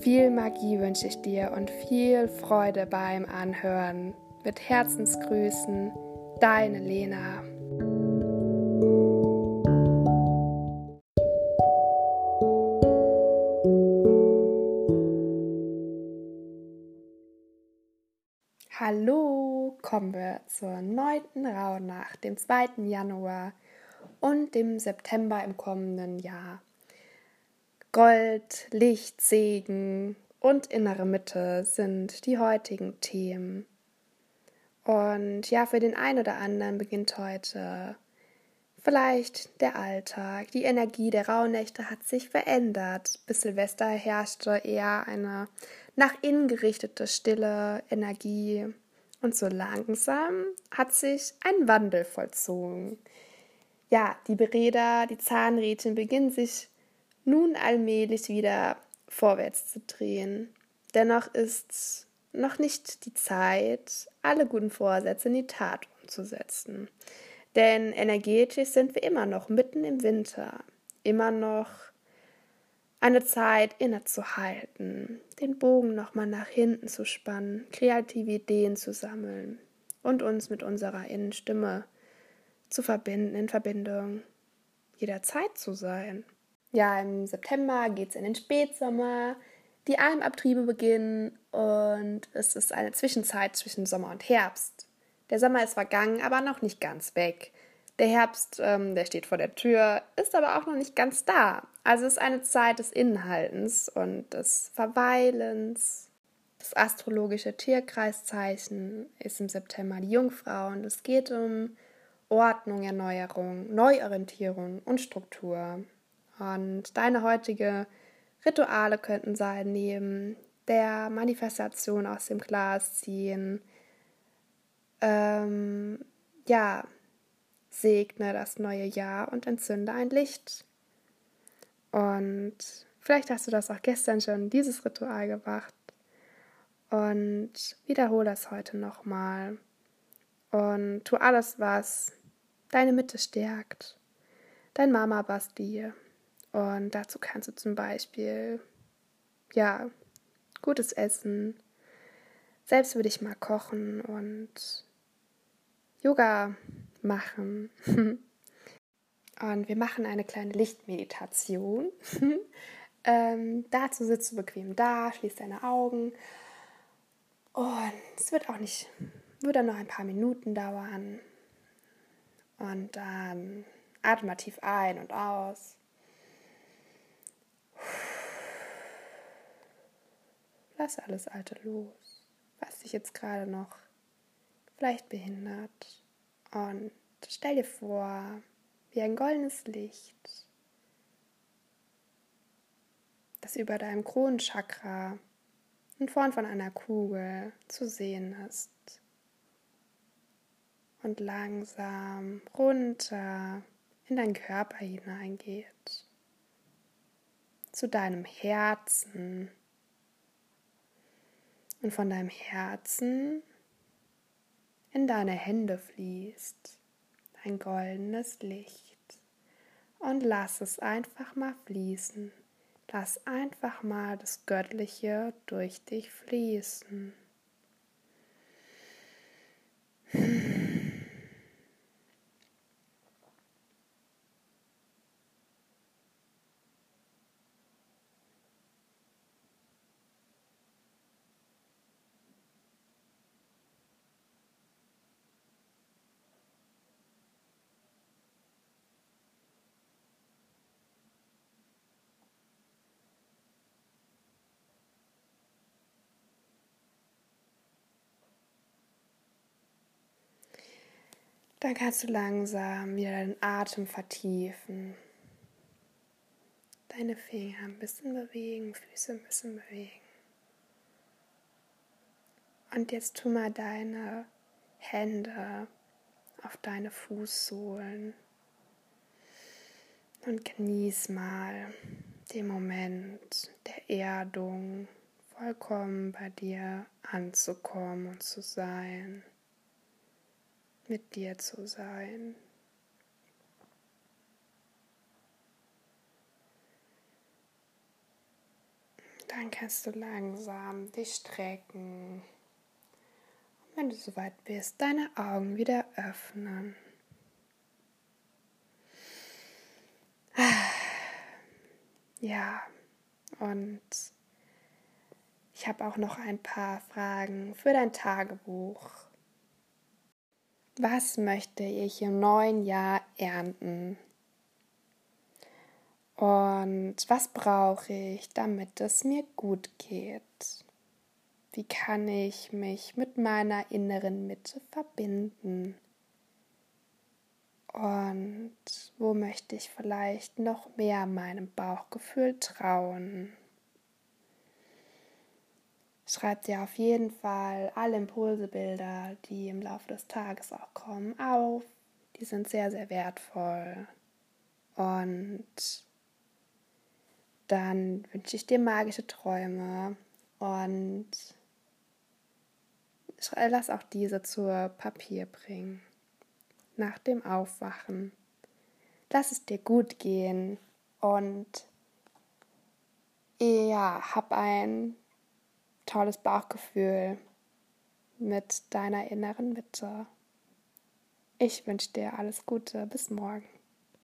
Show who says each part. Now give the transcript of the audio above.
Speaker 1: Viel Magie wünsche ich dir und viel Freude beim Anhören. Mit Herzensgrüßen, deine Lena. Hallo, kommen wir zur neunten Rauhnacht, dem 2. Januar und dem September im kommenden Jahr. Gold, Licht, Segen und innere Mitte sind die heutigen Themen. Und ja, für den einen oder anderen beginnt heute vielleicht der Alltag. Die Energie der Rauhnächte hat sich verändert. Bis Silvester herrschte eher eine nach innen gerichtete stille Energie. Und so langsam hat sich ein Wandel vollzogen. Ja, die Beräder, die Zahnrädchen beginnen sich nun allmählich wieder vorwärts zu drehen. Dennoch ist noch nicht die Zeit, alle guten Vorsätze in die Tat umzusetzen. Denn energetisch sind wir immer noch mitten im Winter, immer noch eine Zeit innezuhalten, den Bogen nochmal nach hinten zu spannen, kreative Ideen zu sammeln und uns mit unserer Innenstimme zu verbinden, in Verbindung jederzeit zu sein. Ja, im September geht es in den Spätsommer, die Almabtriebe beginnen und es ist eine Zwischenzeit zwischen Sommer und Herbst. Der Sommer ist vergangen, aber noch nicht ganz weg. Der Herbst, ähm, der steht vor der Tür, ist aber auch noch nicht ganz da. Also es ist eine Zeit des Inhaltens und des Verweilens. Das astrologische Tierkreiszeichen ist im September die Jungfrau und es geht um Ordnung, Erneuerung, Neuorientierung und Struktur. Und deine heutige Rituale könnten sein, neben der Manifestation aus dem Glas ziehen, ähm, ja, segne das neue Jahr und entzünde ein Licht. Und vielleicht hast du das auch gestern schon, dieses Ritual gemacht. Und wiederhole das heute nochmal. Und tu alles, was deine Mitte stärkt. Dein Mama Basti und dazu kannst du zum Beispiel, ja, gutes Essen, selbst würde ich mal kochen und Yoga machen. und wir machen eine kleine Lichtmeditation. ähm, dazu sitzt du bequem da, schließt deine Augen. Und es wird auch nicht, wird dann noch ein paar Minuten dauern. Und dann atme tief ein und aus. Lass alles Alte los, was dich jetzt gerade noch vielleicht behindert. Und stell dir vor, wie ein goldenes Licht, das über deinem Kronenchakra in Form von einer Kugel zu sehen ist. Und langsam runter in deinen Körper hineingeht. Zu deinem Herzen und von deinem Herzen in deine Hände fließt ein goldenes Licht. Und lass es einfach mal fließen. Lass einfach mal das Göttliche durch dich fließen. Dann kannst du langsam wieder deinen Atem vertiefen. Deine Finger ein bisschen bewegen, Füße ein bisschen bewegen. Und jetzt tu mal deine Hände auf deine Fußsohlen und genieß mal den Moment der Erdung, vollkommen bei dir anzukommen und zu sein, mit dir zu sein. Dann kannst du langsam dich strecken. Und wenn du soweit bist, deine Augen wieder öffnen. Ja, und ich habe auch noch ein paar Fragen für dein Tagebuch. Was möchte ich im neuen Jahr ernten? Und was brauche ich, damit es mir gut geht? Wie kann ich mich mit meiner inneren Mitte verbinden? Und wo möchte ich vielleicht noch mehr meinem Bauchgefühl trauen? Schreib dir auf jeden Fall alle Impulsebilder, die im Laufe des Tages auch kommen, auf. Die sind sehr, sehr wertvoll. Und dann wünsche ich dir magische Träume und lass auch diese zu Papier bringen. Nach dem Aufwachen. Lass es dir gut gehen und ja, hab ein tolles Bauchgefühl mit deiner inneren Mitte. Ich wünsche dir alles Gute. Bis morgen.